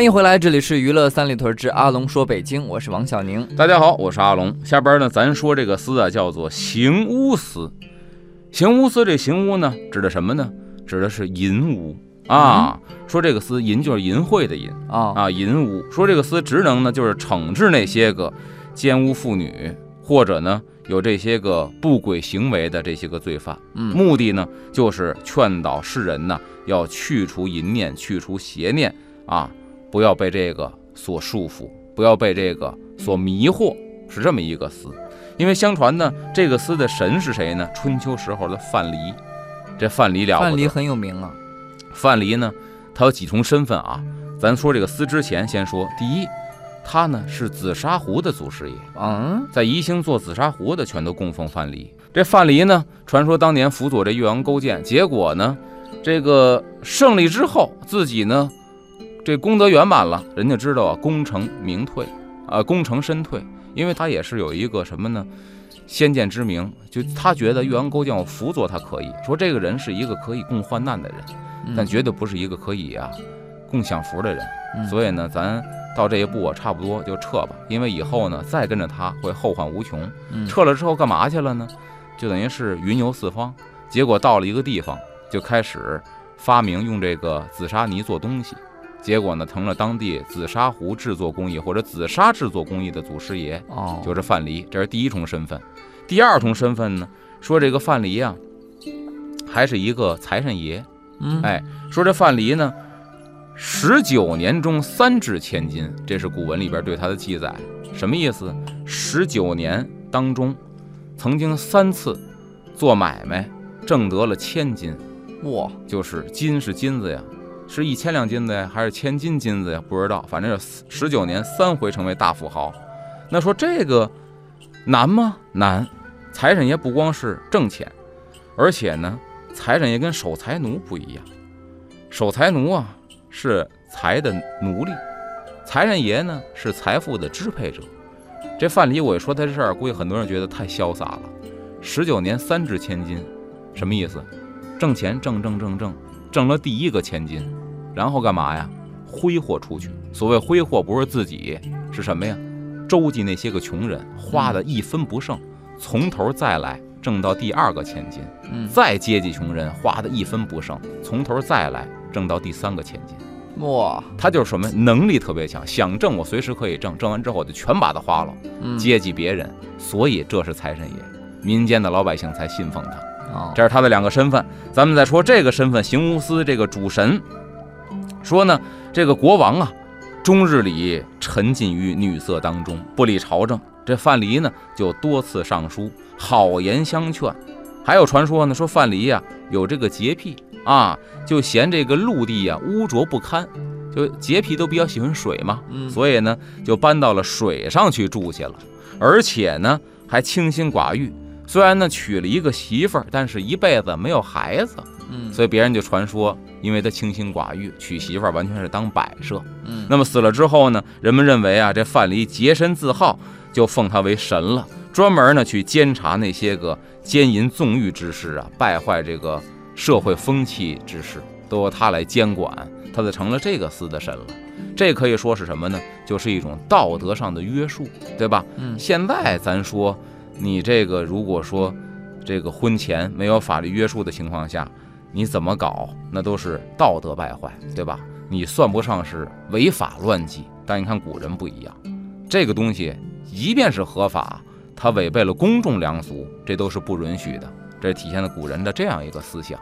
欢迎回来，这里是娱乐三里屯之阿龙说北京，我是王小宁。大家好，我是阿龙。下边呢，咱说这个司啊，叫做行屋司。行屋司这行乌呢，指的什么呢？指的是淫屋啊。说这个司淫就是淫秽的淫啊啊，淫屋。说这个司职能呢，就是惩治那些个奸污妇女或者呢有这些个不轨行为的这些个罪犯。嗯，目的呢，就是劝导世人呢，要去除淫念，去除邪念啊。不要被这个所束缚，不要被这个所迷惑，是这么一个司。因为相传呢，这个司的神是谁呢？春秋时候的范蠡。这范蠡了范蠡很有名啊。范蠡呢，他有几重身份啊？咱说这个司之前，先说第一，他呢是紫砂壶的祖师爷。嗯，在宜兴做紫砂壶的，全都供奉范蠡。这范蠡呢，传说当年辅佐这岳阳勾践，结果呢，这个胜利之后，自己呢。这功德圆满了，人家知道啊，功成名退，啊，功成身退，因为他也是有一个什么呢，先见之明，就他觉得岳阳勾践我辅佐他可以说这个人是一个可以共患难的人，但绝对不是一个可以啊共享福的人，所以呢，咱到这一步啊，差不多就撤吧，因为以后呢再跟着他会后患无穷。撤了之后干嘛去了呢？就等于是云游四方，结果到了一个地方，就开始发明用这个紫砂泥做东西。结果呢，成了当地紫砂壶制作工艺或者紫砂制作工艺的祖师爷哦，就是范蠡，这是第一重身份。第二重身份呢，说这个范蠡啊，还是一个财神爷。嗯，哎，说这范蠡呢，十九年中三掷千金，这是古文里边对他的记载。什么意思？十九年当中，曾经三次做买卖挣得了千金。哇，就是金是金子呀。是一千两金子呀，还是千金金子呀？不知道，反正十九年三回成为大富豪。那说这个难吗？难。财神爷不光是挣钱，而且呢，财神爷跟守财奴不一样。守财奴啊是财的奴隶，财神爷呢是财富的支配者。这范蠡我一说他这事儿，估计很多人觉得太潇洒了。十九年三掷千金，什么意思？挣钱挣挣挣挣。挣了第一个千金，然后干嘛呀？挥霍出去。所谓挥霍，不是自己，是什么呀？周济那些个穷人，花的一分不剩，从头再来，挣到第二个千金。嗯，再接济穷人，花的一分不剩，从头再来，挣到第三个千金。哇，他就是什么？能力特别强，想挣我随时可以挣，挣完之后我就全把它花了，接济别人。所以这是财神爷，民间的老百姓才信奉他。这是他的两个身份，咱们再说这个身份，行无私这个主神，说呢，这个国王啊，终日里沉浸于女色当中，不理朝政。这范蠡呢，就多次上书，好言相劝。还有传说呢，说范蠡呀有这个洁癖啊，就嫌这个陆地呀污浊不堪，就洁癖都比较喜欢水嘛，所以呢，就搬到了水上去住去了，而且呢，还清心寡欲。虽然呢娶了一个媳妇儿，但是一辈子没有孩子，嗯，所以别人就传说，因为他清心寡欲，娶媳妇儿完全是当摆设，嗯，那么死了之后呢，人们认为啊，这范蠡洁身自好，就奉他为神了，专门呢去监察那些个奸淫纵欲之事啊，败坏这个社会风气之事，都由他来监管，他就成了这个司的神了。这可以说是什么呢？就是一种道德上的约束，对吧？嗯，现在咱说。你这个如果说，这个婚前没有法律约束的情况下，你怎么搞，那都是道德败坏，对吧？你算不上是违法乱纪，但你看古人不一样，这个东西即便是合法，它违背了公众良俗，这都是不允许的。这体现了古人的这样一个思想。